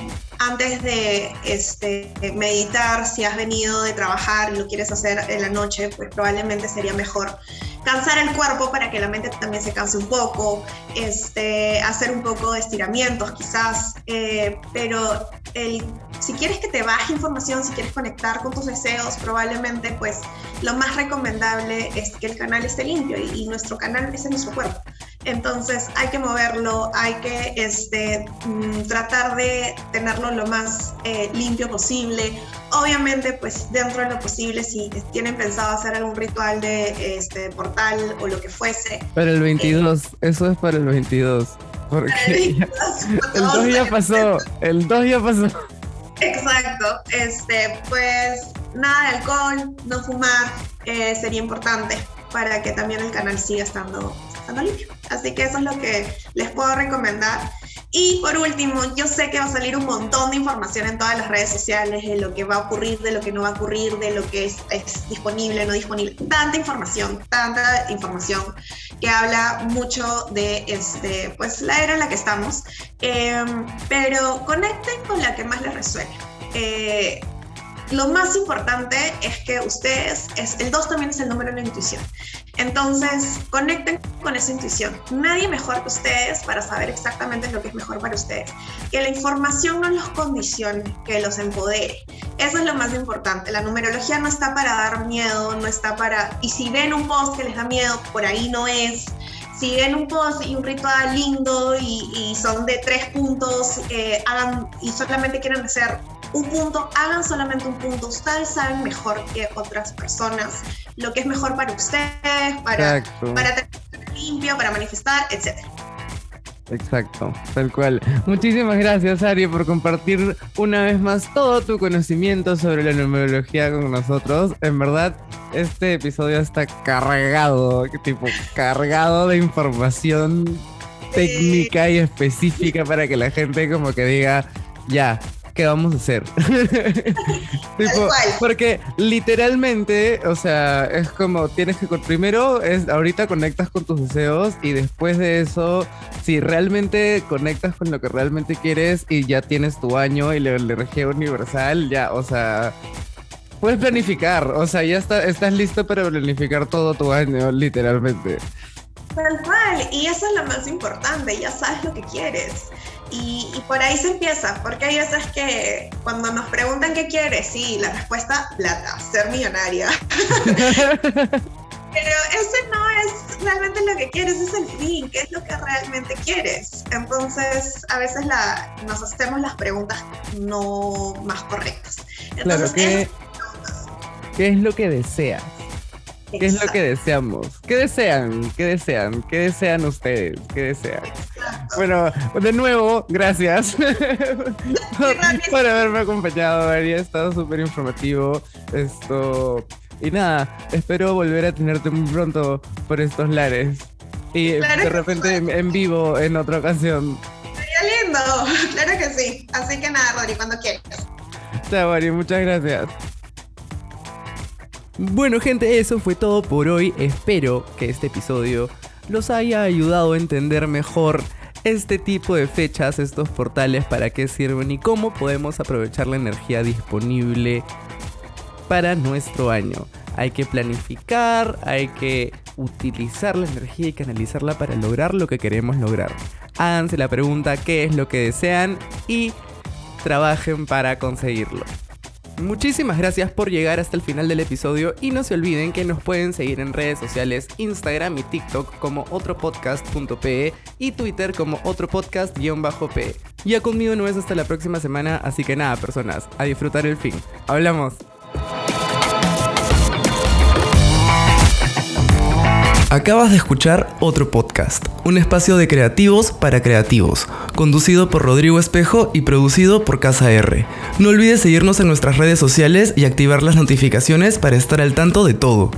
Antes de este, meditar, si has venido de trabajar y lo quieres hacer en la noche, pues probablemente sería mejor cansar el cuerpo para que la mente también se canse un poco, este, hacer un poco de estiramientos quizás, eh, pero el, si quieres que te baje información, si quieres conectar con tus deseos, probablemente pues lo más recomendable es que el canal esté limpio y, nuestro canal es en nuestro cuerpo. Entonces hay que moverlo, hay que este, mm, tratar de tenerlo lo más eh, limpio posible. Obviamente, pues dentro de lo posible, si tienen pensado hacer algún ritual de este, portal o lo que fuese. Para el 22, eh, eso es para el 22. Porque el 2 ya pasó, el 2 ya pasó. Exacto, este, pues nada de alcohol, no fumar, eh, sería importante para que también el canal siga estando, estando limpio. Así que eso es lo que les puedo recomendar. Y por último, yo sé que va a salir un montón de información en todas las redes sociales de lo que va a ocurrir, de lo que no va a ocurrir, de lo que es, es disponible, no disponible. Tanta información, tanta información que habla mucho de este, pues, la era en la que estamos. Em, pero conecten con la que más les resuene. Eh, lo más importante es que ustedes, es, el 2 también es el número de la intuición. Entonces, conecten con esa intuición. Nadie mejor que ustedes para saber exactamente lo que es mejor para ustedes. Que la información no los condicione, que los empodere. Eso es lo más importante. La numerología no está para dar miedo, no está para... Y si ven un post que les da miedo, por ahí no es si ven un post y un ritual lindo y, son de tres puntos, eh, hagan y solamente quieren hacer un punto, hagan solamente un punto. Ustedes saben mejor que otras personas lo que es mejor para ustedes, para, para tener limpio, para manifestar, etc. Exacto, tal cual. Muchísimas gracias, Ari, por compartir una vez más todo tu conocimiento sobre la numerología con nosotros. En verdad, este episodio está cargado, tipo, cargado de información técnica y específica para que la gente como que diga, ya, ¿qué vamos a hacer? porque literalmente, o sea, es como tienes que primero es ahorita conectas con tus deseos y después de eso, si realmente conectas con lo que realmente quieres y ya tienes tu año y la energía universal, ya, o sea, puedes planificar, o sea, ya está, estás listo para planificar todo tu año, literalmente. Tal cual, y eso es lo más importante, ya sabes lo que quieres. Y, por ahí se empieza, porque hay veces que cuando nos preguntan qué quieres, sí, la respuesta, plata, ser millonaria. Pero ese no es realmente lo que quieres, es el fin, qué es lo que realmente quieres. Entonces, a veces la, nos hacemos las preguntas no más correctas. Entonces, claro, ¿qué es lo que deseas? ¿Qué es lo que deseamos? ¿Qué desean? ¿Qué desean? ¿Qué desean ustedes? ¿Qué desean? Bueno, de nuevo, gracias por, haberme acompañado, Ha estado súper informativo. Esto. Y nada, espero volver a tenerte muy pronto por estos lares. Y de repente en vivo en otra ocasión. Sería lindo, claro que sí. Así que nada, Rory, cuando quieras. Chao, Ari, muchas gracias. Bueno gente, eso fue todo por hoy. Espero que este episodio los haya ayudado a entender mejor este tipo de fechas, estos portales, para qué sirven y cómo podemos aprovechar la energía disponible para nuestro año. Hay que planificar, hay que utilizar la energía y canalizarla para lograr lo que queremos lograr. Háganse la pregunta qué es lo que desean y trabajen para conseguirlo. Muchísimas gracias por llegar hasta el final del episodio y no se olviden que nos pueden seguir en redes sociales Instagram y TikTok como otropodcast.pe y Twitter como otropodcast-pe. Ya conmigo no es hasta la próxima semana, así que nada, personas, a disfrutar el fin. Hablamos. Acabas de escuchar otro podcast, un espacio de creativos para creativos, conducido por Rodrigo Espejo y producido por Casa R. No olvides seguirnos en nuestras redes sociales y activar las notificaciones para estar al tanto de todo.